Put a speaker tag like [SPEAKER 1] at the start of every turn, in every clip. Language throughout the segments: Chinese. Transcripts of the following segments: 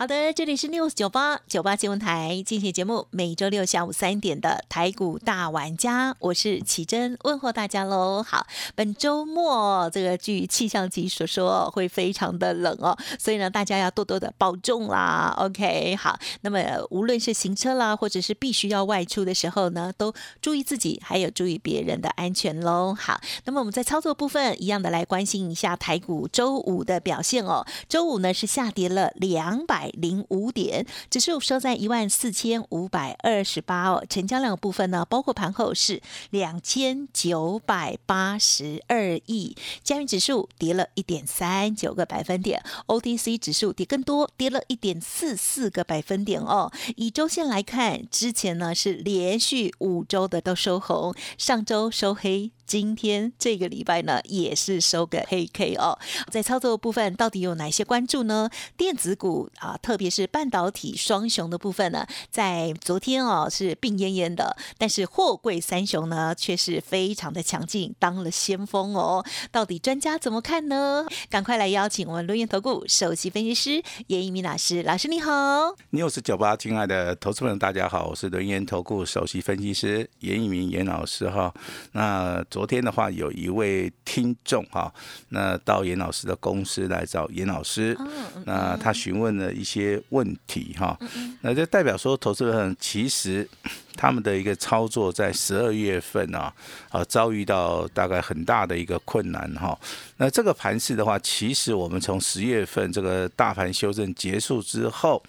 [SPEAKER 1] 好的，这里是 news 九八九八新闻台，进行节目，每周六下午三点的台股大玩家，我是奇珍，问候大家喽。好，本周末这个据气象局所说会非常的冷哦，所以呢，大家要多多的保重啦。OK，好，那么无论是行车啦，或者是必须要外出的时候呢，都注意自己，还有注意别人的安全喽。好，那么我们在操作部分一样的来关心一下台股周五的表现哦。周五呢是下跌了两百。零五点，指数收在一万四千五百二十八哦。成交量部分呢，包括盘后是两千九百八十二亿。加元指数跌了一点三九个百分点，OTC 指数跌更多，跌了一点四四个百分点哦。以周线来看，之前呢是连续五周的都收红，上周收黑。今天这个礼拜呢，也是收个黑 K 哦。在操作部分，到底有哪些关注呢？电子股啊，特别是半导体双雄的部分呢，在昨天哦是病恹恹的，但是货柜三雄呢却是非常的强劲，当了先锋哦。到底专家怎么看呢？赶快来邀请我们录音投顾首席分析师严一鸣老师，老师你好。
[SPEAKER 2] 你好，是九八，亲爱的投资朋友，大家好，我是轮研投顾首席分析师严一鸣严老师哈。那昨天的话，有一位听众哈，那到严老师的公司来找严老师，那他询问了一些问题哈，那就代表说，投资人其实他们的一个操作在十二月份啊，啊遭遇到大概很大的一个困难哈。那这个盘势的话，其实我们从十月份这个大盘修正结束之后，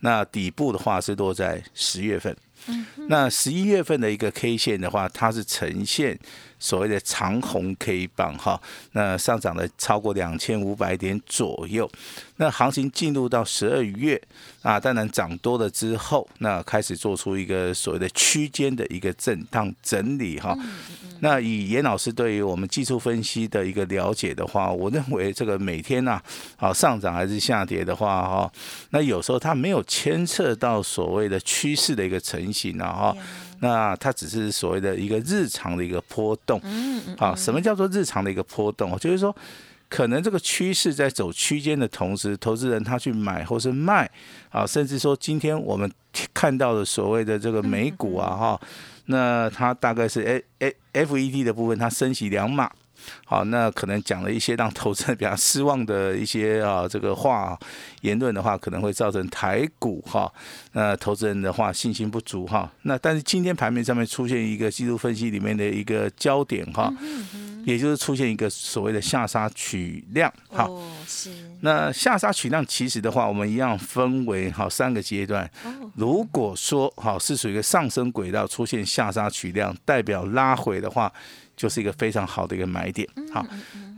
[SPEAKER 2] 那底部的话是落在十月份，那十一月份的一个 K 线的话，它是呈现。所谓的长红 K 棒哈，那上涨了超过两千五百点左右。那行情进入到十二月啊，当然涨多了之后，那开始做出一个所谓的区间的一个震荡整理哈。那以严老师对于我们技术分析的一个了解的话，我认为这个每天呐，啊上涨还是下跌的话哈，那有时候它没有牵涉到所谓的趋势的一个成型啊哈。那它只是所谓的一个日常的一个波动，嗯嗯，好，什么叫做日常的一个波动？就是说，可能这个趋势在走区间的同时，投资人他去买或是卖，啊，甚至说今天我们看到的所谓的这个美股啊，哈，那它大概是 A A F E D 的部分，它升息两码。好，那可能讲了一些让投资人比较失望的一些啊这个话言论的话，可能会造成台股哈，那投资人的话信心不足哈。那但是今天盘面上面出现一个技术分析里面的一个焦点哈，也就是出现一个所谓的下杀取量哈。是。那下杀取量其实的话，我们一样分为好三个阶段。如果说好是属于一个上升轨道出现下杀取量，代表拉回的话。就是一个非常好的一个买点，好。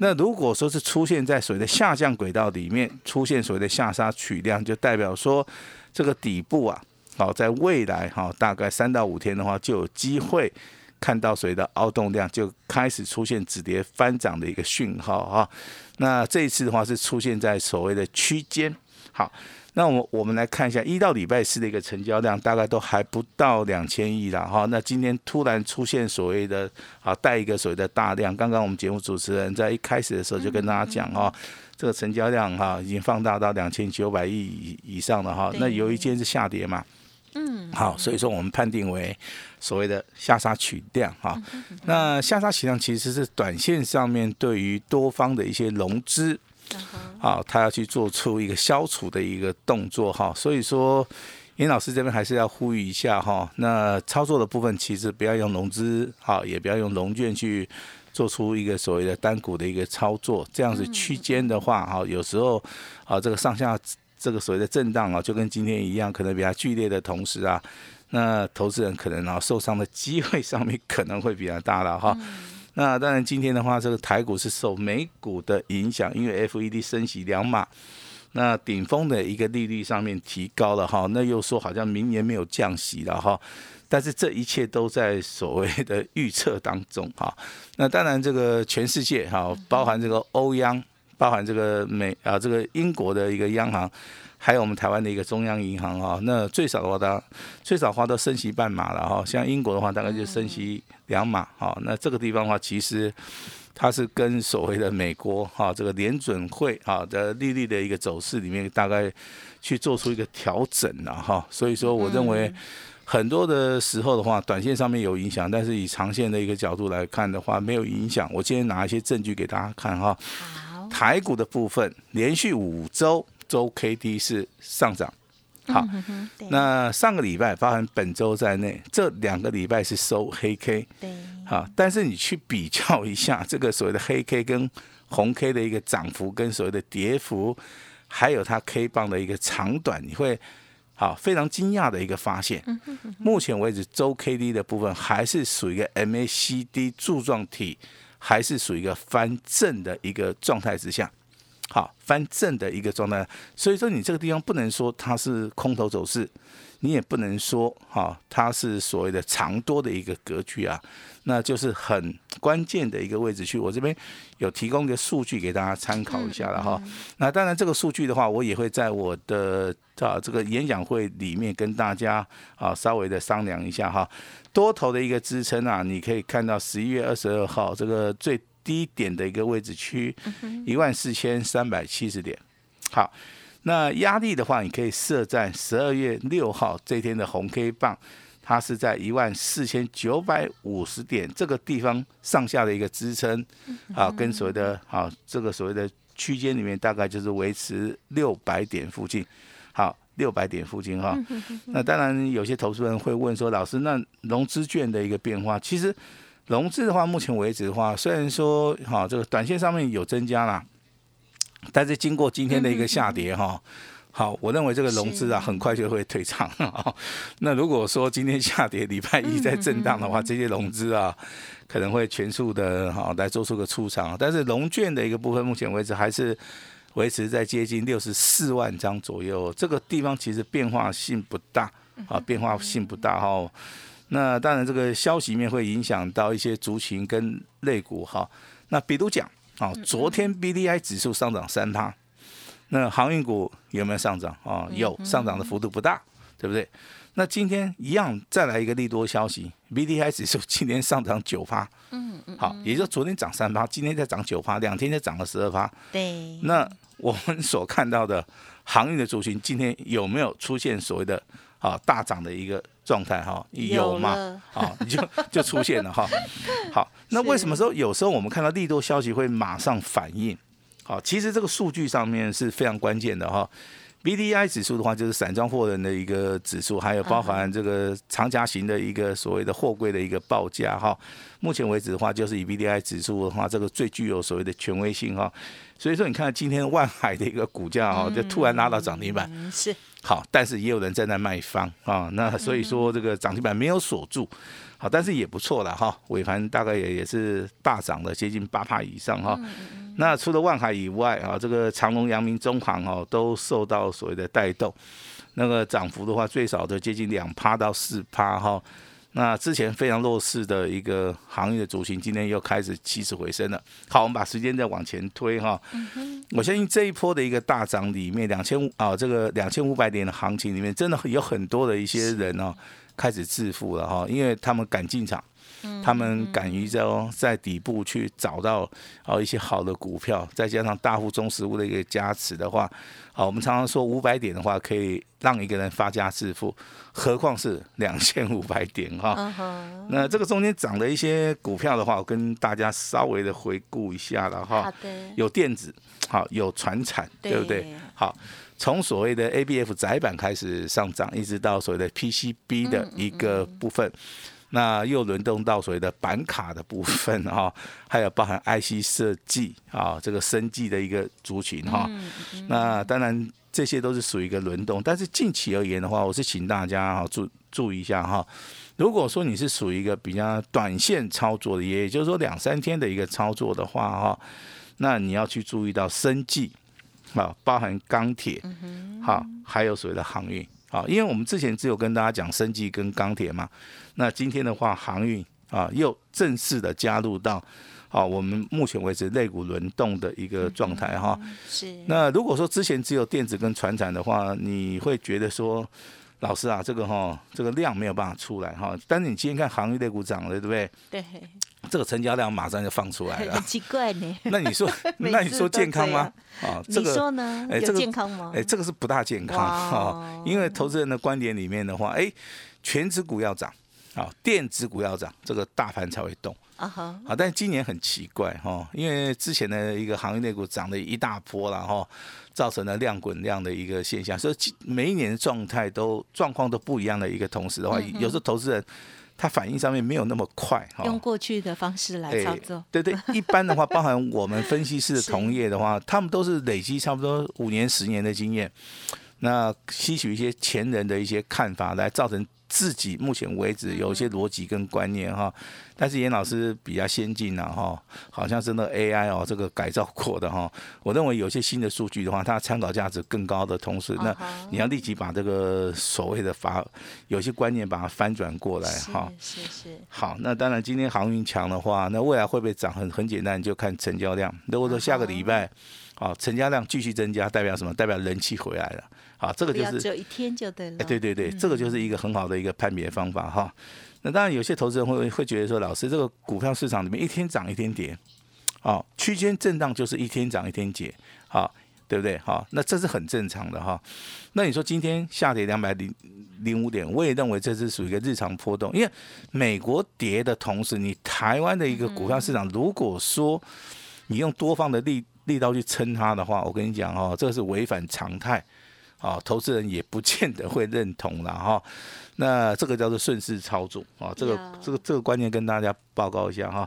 [SPEAKER 2] 那如果说是出现在所谓的下降轨道里面，出现所谓的下杀取量，就代表说这个底部啊，好，在未来哈，大概三到五天的话，就有机会看到所谓的凹动量就开始出现止跌翻涨的一个讯号哈。那这一次的话是出现在所谓的区间，好。那我我们来看一下，一到礼拜四的一个成交量大概都还不到两千亿了哈。那今天突然出现所谓的啊带一个所谓的大量，刚刚我们节目主持人在一开始的时候就跟大家讲哈，这个成交量哈已经放大到两千九百亿以以上了哈。那由于今天是下跌嘛，嗯，好，所以说我们判定为所谓的下杀取量哈。那下杀取量其实是短线上面对于多方的一些融资。好，他要去做出一个消除的一个动作哈，所以说尹老师这边还是要呼吁一下哈，那操作的部分其实不要用融资，哈，也不要用融券去做出一个所谓的单股的一个操作，这样子区间的话哈，有时候啊这个上下这个所谓的震荡啊，就跟今天一样，可能比较剧烈的同时啊，那投资人可能啊受伤的机会上面可能会比较大了哈。那当然，今天的话，这个台股是受美股的影响，因为 FED 升息两码，那顶峰的一个利率上面提高了哈，那又说好像明年没有降息了哈。但是这一切都在所谓的预测当中哈。那当然，这个全世界哈，包含这个欧央，包含这个美啊，这个英国的一个央行，还有我们台湾的一个中央银行哈。那最少的话，它最少花到升息半码了哈。像英国的话，大概就升息两码哈。那这个地方的话，其实。它是跟所谓的美国哈这个联准会哈的利率的一个走势里面，大概去做出一个调整了哈，所以说我认为很多的时候的话，短线上面有影响，但是以长线的一个角度来看的话，没有影响。我今天拿一些证据给大家看哈，台股的部分连续五周周 K D 是上涨。好，那上个礼拜包含本周在内，这两个礼拜是收黑 K。
[SPEAKER 1] 对，
[SPEAKER 2] 好，但是你去比较一下这个所谓的黑 K 跟红 K 的一个涨幅，跟所谓的跌幅，还有它 K 棒的一个长短，你会好非常惊讶的一个发现。目前为止，周 K D 的部分还是属于一个 MACD 柱状体，还是属于一个翻正的一个状态之下。好翻正的一个状态，所以说你这个地方不能说它是空头走势，你也不能说哈它是所谓的长多的一个格局啊，那就是很关键的一个位置去。我这边有提供一个数据给大家参考一下了哈。那当然这个数据的话，我也会在我的啊这个演讲会里面跟大家啊稍微的商量一下哈。多头的一个支撑啊，你可以看到十一月二十二号这个最。低点的一个位置区，一万四千三百七十点。好，那压力的话，你可以设在十二月六号这天的红 K 棒，它是在一万四千九百五十点这个地方上下的一个支撑。啊，跟所谓的啊这个所谓的区间里面，大概就是维持六百点附近。好，六百点附近哈。那当然有些投资人会问说，老师，那融资券的一个变化，其实。融资的话，目前为止的话，虽然说哈这个短线上面有增加啦，但是经过今天的一个下跌哈，好，我认为这个融资啊很快就会退场。那如果说今天下跌，礼拜一在震荡的话，这些融资啊可能会全数的哈来做出个出场。但是融券的一个部分，目前为止还是维持在接近六十四万张左右，这个地方其实变化性不大啊，变化性不大哈。那当然，这个消息面会影响到一些族群跟类股哈。那比如讲，啊，昨天 B D I 指数上涨三趴，那航运股有没有上涨啊？有，上涨的幅度不大，对不对？那今天一样再来一个利多消息，B D I 指数今天上涨九趴，嗯嗯，好，也就昨天涨三趴，今天再涨九趴，两天就涨了十二趴。
[SPEAKER 1] 对。
[SPEAKER 2] 那我们所看到的航运的族群今天有没有出现所谓的啊大涨的一个？状态哈有吗？好，你就就出现了哈。好，那为什么说有时候我们看到利多消息会马上反应？好，其实这个数据上面是非常关键的哈。B D I 指数的话，就是散装货人的一个指数，还有包含这个长夹型的一个所谓的货柜的一个报价哈。目前为止的话，就是以 B D I 指数的话，这个最具有所谓的权威性哈。所以说，你看今天万海的一个股价哈，就突然拉到涨停板。
[SPEAKER 1] 是。
[SPEAKER 2] 好，但是也有人在那卖方啊，那所以说这个涨停板没有锁住，好，但是也不错了哈，尾盘大概也也是大涨了，接近八帕以上哈。那除了万海以外啊，这个长隆、阳明、中航哦，都受到所谓的带动，那个涨幅的话，最少都接近两趴到四趴哈。那之前非常弱势的一个行业的主型，今天又开始起死回生了。好，我们把时间再往前推哈。我相信这一波的一个大涨里面，两千五啊，这个两千五百点的行情里面，真的有很多的一些人哦，开始致富了哈，因为他们敢进场。他们敢于在在底部去找到哦一些好的股票，再加上大户中实物的一个加持的话，好，我们常常说五百点的话可以让一个人发家致富，何况是两千五百点哈。那这个中间涨的一些股票的话，我跟大家稍微的回顾一下了哈。有电子，好，有船产，对不对？好，从所谓的 A B F 窄板开始上涨，一直到所谓的 P C B 的一个部分。那又轮动到所谓的板卡的部分哈，还有包含 IC 设计啊，这个生计的一个族群哈。那当然这些都是属于一个轮动，但是近期而言的话，我是请大家哈注注意一下哈。如果说你是属于一个比较短线操作的，也就是说两三天的一个操作的话哈，那你要去注意到生计啊，包含钢铁，好，还有所谓的航运。好，因为我们之前只有跟大家讲生技跟钢铁嘛，那今天的话航运啊又正式的加入到。好，我们目前为止肋骨轮动的一个状态哈。
[SPEAKER 1] 是。
[SPEAKER 2] 那如果说之前只有电子跟船产的话，你会觉得说，老师啊，这个哈，这个量没有办法出来哈。但是你今天看行业肋骨涨了，对不对？
[SPEAKER 1] 对。
[SPEAKER 2] 这个成交量马上就放出来了。
[SPEAKER 1] 很奇怪呢。
[SPEAKER 2] 那你说，那你说健康吗？
[SPEAKER 1] 啊，这个你说呢？有健康吗？
[SPEAKER 2] 哎，这个是不大健康哈。因为投资人的观点里面的话，哎，全指股要涨，啊，电子股要涨，这个大盘才会动。啊哈，好，但是今年很奇怪哈，因为之前的一个行业内股涨了一大波了哈，造成了量滚量的一个现象，所以每一年的状态都状况都不一样的一个同时的话，有时候投资人他反应上面没有那么快
[SPEAKER 1] 哈。用过去的方式来操作，
[SPEAKER 2] 对对，一般的话，包含我们分析师的同业的话，他们都是累积差不多五年、十年的经验，那吸取一些前人的一些看法来造成。自己目前为止有一些逻辑跟观念哈，但是严老师比较先进了哈，好像真的 AI 哦，这个改造过的哈。我认为有些新的数据的话，它参考价值更高的同时，那你要立即把这个所谓的法有些观念把它翻转过来哈。
[SPEAKER 1] 是是。
[SPEAKER 2] 好，那当然今天航运强的话，那未来会不会涨？很很简单，就看成交量。如果说下个礼拜，好成交量继续增加，代表什么？代表人气回来了。啊，这个就是
[SPEAKER 1] 只有一天就对了。
[SPEAKER 2] 哎，对对对，这个就是一个很好的一个判别方法哈。那当然，有些投资人会会觉得说，老师，这个股票市场里面一天涨一天跌，哦，区间震荡就是一天涨一天跌，好，对不对？好，那这是很正常的哈。那你说今天下跌两百零零五点，我也认为这是属于一个日常波动，因为美国跌的同时，你台湾的一个股票市场，如果说你用多方的力力道去撑它的话，我跟你讲哦，这个是违反常态。啊，投资人也不见得会认同了哈。那这个叫做顺势操作啊，这个这个这个观念跟大家报告一下哈。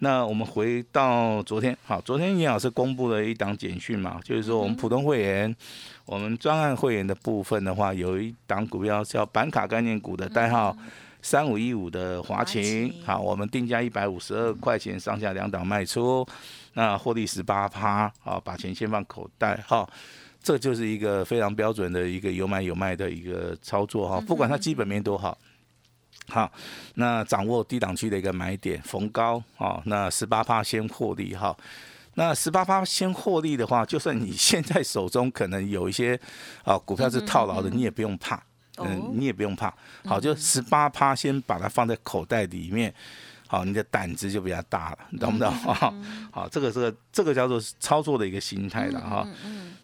[SPEAKER 2] 那我们回到昨天，好，昨天严老师公布了一档简讯嘛，就是说我们普通会员、我们专案会员的部分的话，有一档股票叫板卡概念股的代号三五一五的华勤，好，我们定价一百五十二块钱上下两档卖出，那获利十八趴，好，把钱先放口袋哈。这就是一个非常标准的一个有买有卖的一个操作哈，不管它基本面多好，好，那掌握低档区的一个买点，逢高啊，那十八趴先获利哈，那十八趴先获利的话，就算你现在手中可能有一些啊股票是套牢的，你也不用怕，嗯，你也不用怕，好，就十八趴先把它放在口袋里面。好，你的胆子就比较大了，你懂不懂？哈，好，这个这个这个叫做操作的一个心态了哈。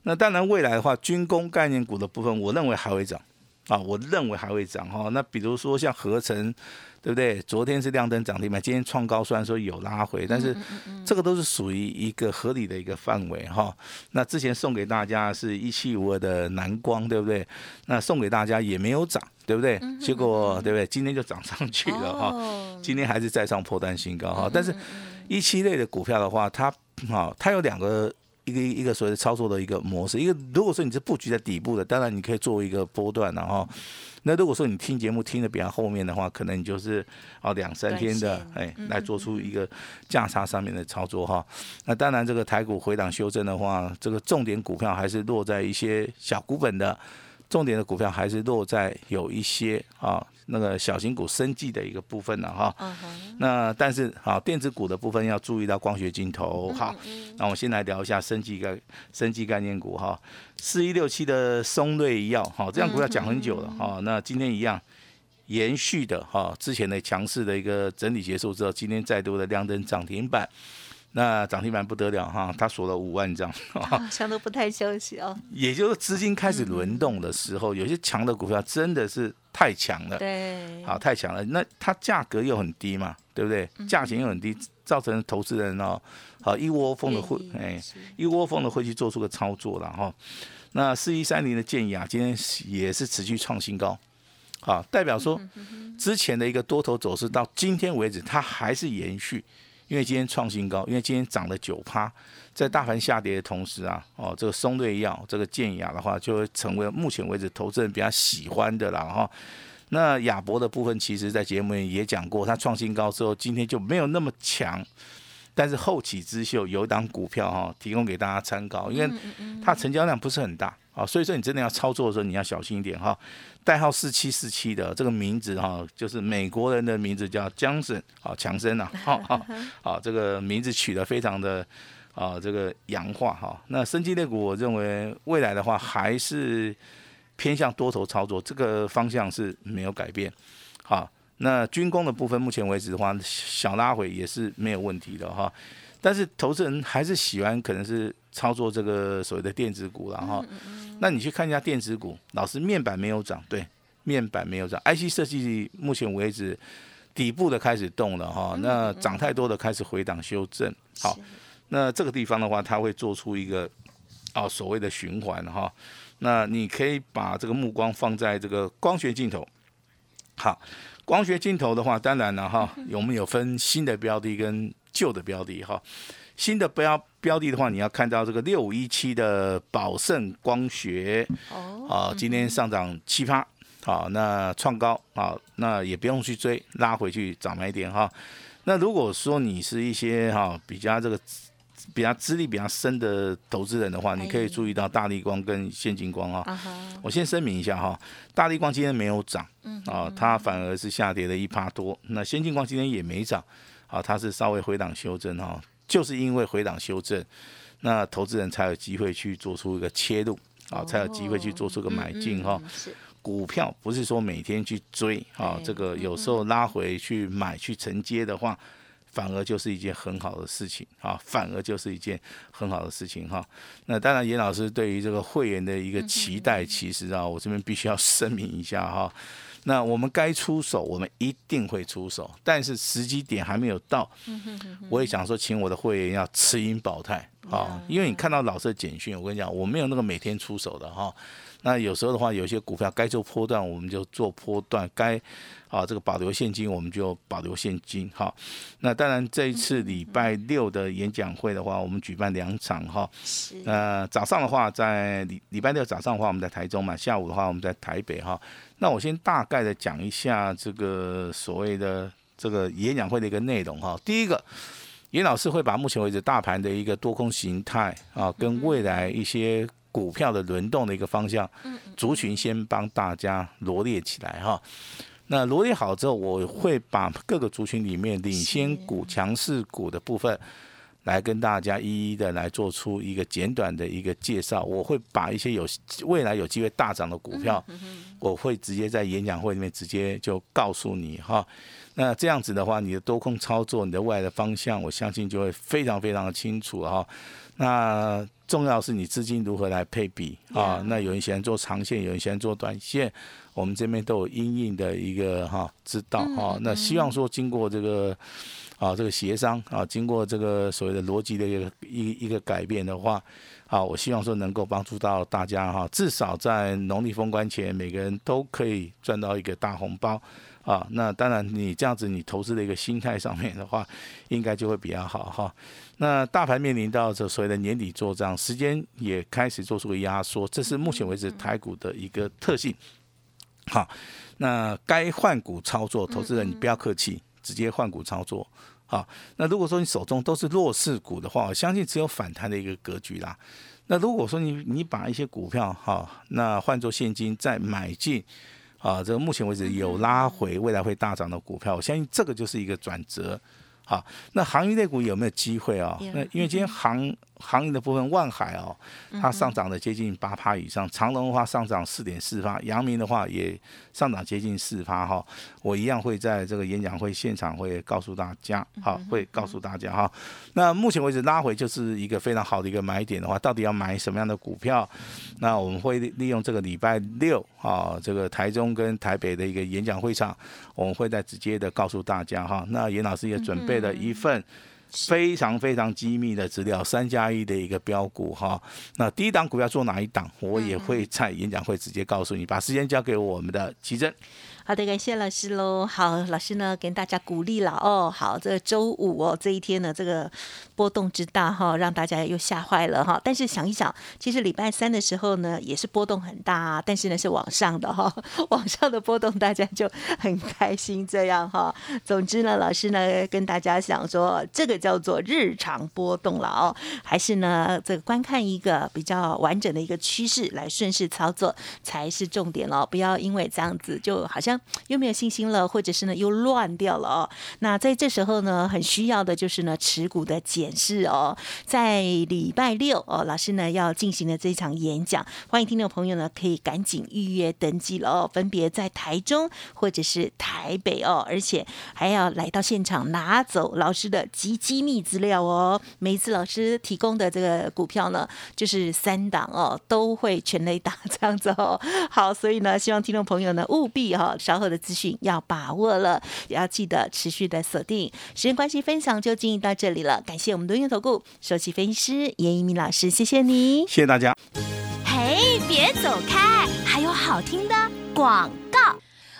[SPEAKER 2] 那当然，未来的话，军工概念股的部分，我认为还会涨啊，我认为还会涨哈。那比如说像合成。对不对？昨天是亮灯涨停板，今天创高，虽然说有拉回，但是这个都是属于一个合理的一个范围哈。那之前送给大家是一七五二的蓝光，对不对？那送给大家也没有涨，对不对？结果对不对？今天就涨上去了哈。今天还是再上破单新高哈。但是一七类的股票的话，它好，它有两个。一个一个所谓的操作的一个模式，一个如果说你是布局在底部的，当然你可以作为一个波段，然后那如果说你听节目听的比较后面的话，可能你就是哦两三天的哎来做出一个价差上面的操作哈。那当然这个台股回档修正的话，这个重点股票还是落在一些小股本的。重点的股票还是落在有一些啊，那个小型股生计的一个部分了哈。那但是好，电子股的部分要注意到光学镜头。好，那我们先来聊一下生计概生计概念股哈。四一六七的松瑞医药，好，这样股票讲很久了哈。那今天一样延续的哈，之前的强势的一个整理结束之后，今天再度的亮灯涨停板。那涨停板不得了哈，它锁了五万张，
[SPEAKER 1] 强都不太休息哦。
[SPEAKER 2] 也就是资金开始轮动的时候，有些强的股票真的是太强了，
[SPEAKER 1] 对，
[SPEAKER 2] 好太强了。那它价格又很低嘛，对不对？价钱又很低，造成投资人哦，好一窝蜂的会，哎，一窝蜂的会去做出个操作了哈。那四一三零的建议啊，今天也是持续创新高，好，代表说之前的一个多头走势到今天为止，它还是延续。因为今天创新高，因为今天涨了九趴，在大盘下跌的同时啊，哦，这个松瑞药、这个健雅的话，就会成为目前为止投资人比较喜欢的了哈。那亚博的部分，其实在节目里也讲过，它创新高之后，今天就没有那么强，但是后起之秀有一档股票哈，提供给大家参考，因为它成交量不是很大啊，所以说你真的要操作的时候，你要小心一点哈。代号四七四七的这个名字哈，就是美国人的名字叫江森啊，强森呐，好好 好，这个名字取得非常的啊，这个洋化哈。那生机类股，我认为未来的话还是偏向多头操作，这个方向是没有改变。好，那军工的部分，目前为止的话，小拉回也是没有问题的哈。但是投资人还是喜欢可能是操作这个所谓的电子股了哈。那你去看一下电子股，老师面板没有涨，对，面板没有涨。IC 设计目前为止底部的开始动了哈，那涨太多的开始回档修正。好，那这个地方的话，它会做出一个哦所谓的循环哈。那你可以把这个目光放在这个光学镜头。好，光学镜头的话，当然了哈，我们有分新的标的跟。旧的标的哈，新的标标的的话，你要看到这个六五一七的宝盛光学哦，啊，今天上涨七趴，好，那创高啊，那也不用去追，拉回去涨买点哈。那如果说你是一些哈比较这个比较资历比较深的投资人的话，你可以注意到大力光跟先进光啊。我先声明一下哈，大力光今天没有涨，啊，它反而是下跌了一趴多。那先进光今天也没涨。啊，它是稍微回档修正哈，就是因为回档修正，那投资人才有机会去做出一个切入啊，才有机会去做出个买进哈。股票不是说每天去追啊，这个有时候拉回去买去承接的话，反而就是一件很好的事情啊，反而就是一件很好的事情哈。那当然，严老师对于这个会员的一个期待，其实啊，我这边必须要 声明一下哈。那我们该出手，我们一定会出手，但是时机点还没有到。我也想说，请我的会员要持盈保泰啊，因为你看到老师的简讯，我跟你讲，我没有那个每天出手的哈。那有时候的话，有些股票该做波段，我们就做波段；该啊这个保留现金，我们就保留现金哈。那当然，这一次礼拜六的演讲会的话，我们举办两场哈。呃，早上的话在礼礼拜六早上的话，我们在台中嘛；下午的话，我们在台北哈。那我先大概的讲一下这个所谓的这个演讲会的一个内容哈。第一个，严老师会把目前为止大盘的一个多空形态啊，跟未来一些股票的轮动的一个方向，族群先帮大家罗列起来哈。那罗列好之后，我会把各个族群里面领先股、强势股的部分。来跟大家一一的来做出一个简短的一个介绍。我会把一些有未来有机会大涨的股票，我会直接在演讲会里面直接就告诉你哈。那这样子的话，你的多空操作，你的未来的方向，我相信就会非常非常的清楚哈。那重要是你资金如何来配比啊？那有人喜欢做长线，有人喜欢做短线，我们这边都有阴应的一个哈知道哈。那希望说经过这个。啊，这个协商啊，经过这个所谓的逻辑的一个一一个改变的话，啊，我希望说能够帮助到大家哈，至少在农历封关前，每个人都可以赚到一个大红包啊。那当然，你这样子你投资的一个心态上面的话，应该就会比较好哈。那大盘面临到这所谓的年底做账，时间也开始做出个压缩，这是目前为止台股的一个特性。好，那该换股操作，投资人你不要客气。直接换股操作，好。那如果说你手中都是弱势股的话，我相信只有反弹的一个格局啦。那如果说你你把一些股票哈，那换做现金再买进，啊，这个目前为止有拉回，未来会大涨的股票，我相信这个就是一个转折。好，那航运类股有没有机会啊？那因为今天航航运的部分，万海哦，它上涨的接近八趴以上，长隆的话上涨四点四趴，阳明的话也上涨接近四趴哈。我一样会在这个演讲会现场会告诉大家，好，会告诉大家哈。那目前为止拉回就是一个非常好的一个买点的话，到底要买什么样的股票？那我们会利用这个礼拜六啊，这个台中跟台北的一个演讲会场，我们会再直接的告诉大家哈。那严老师也准备。了一份非常非常机密的资料，三加一的一个标股哈。那第一档股票做哪一档，我也会在演讲会直接告诉你。把时间交给我们的奇珍。
[SPEAKER 1] 好的，感谢老师喽。好，老师呢跟大家鼓励了哦。好，这周五哦这一天呢，这个波动之大哈，让大家又吓坏了哈。但是想一想，其实礼拜三的时候呢，也是波动很大，但是呢是往上的哈，往上的波动大家就很开心这样哈。总之呢，老师呢跟大家想说，这个叫做日常波动了哦，还是呢这个观看一个比较完整的一个趋势来顺势操作才是重点哦，不要因为这样子就好像。又没有信心了，或者是呢又乱掉了哦。那在这时候呢，很需要的就是呢持股的检视哦。在礼拜六哦，老师呢要进行的这场演讲，欢迎听众朋友呢可以赶紧预约登记了哦。分别在台中或者是台北哦，而且还要来到现场拿走老师的极机密资料哦。每一次老师提供的这个股票呢，就是三档哦，都会全雷打这样子哦。好，所以呢，希望听众朋友呢务必哈。稍后的资讯要把握了，也要记得持续的锁定。时间关系，分享就进行到这里了。感谢我们的运投顾首席分析师严一鸣老师，谢谢你，
[SPEAKER 2] 谢谢大家。
[SPEAKER 3] 嘿，别走开，还有好听的广告。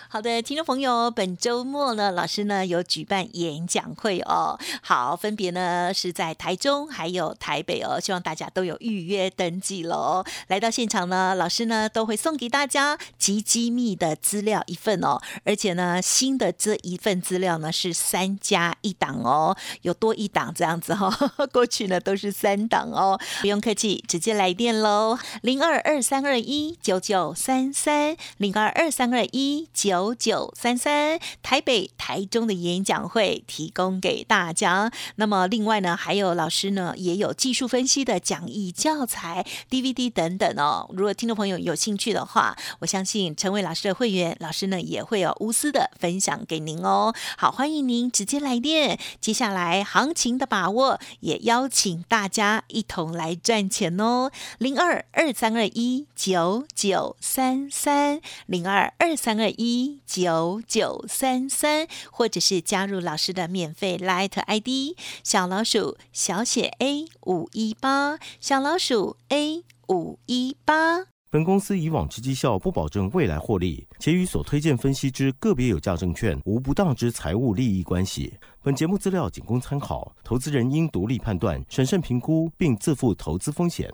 [SPEAKER 1] 好的，听众朋友，本周末呢，老师呢有举办演讲会哦。好，分别呢是在台中还有台北哦，希望大家都有预约登记喽。来到现场呢，老师呢都会送给大家极机密的资料一份哦，而且呢新的这一份资料呢是三加一档哦，有多一档这样子哈。过去呢都是三档哦，不用客气，直接来电喽，零二二三二一九九三三零二二三二一九。九九三三台北、台中的演讲会提供给大家。那么，另外呢，还有老师呢，也有技术分析的讲义、教材、DVD 等等哦。如果听众朋友有兴趣的话，我相信成为老师的会员，老师呢也会有无私的分享给您哦。好，欢迎您直接来电。接下来行情的把握，也邀请大家一同来赚钱哦。零二二三二一九九三三零二二三二一一。九九三三，或者是加入老师的免费 Light ID 小老鼠小写 A 五一八小老鼠 A 五一八。
[SPEAKER 4] 本公司以往之绩效不保证未来获利，且与所推荐分析之个别有价证券无不当之财务利益关系。本节目资料仅供参考，投资人应独立判断、审慎评估，并自负投资风险。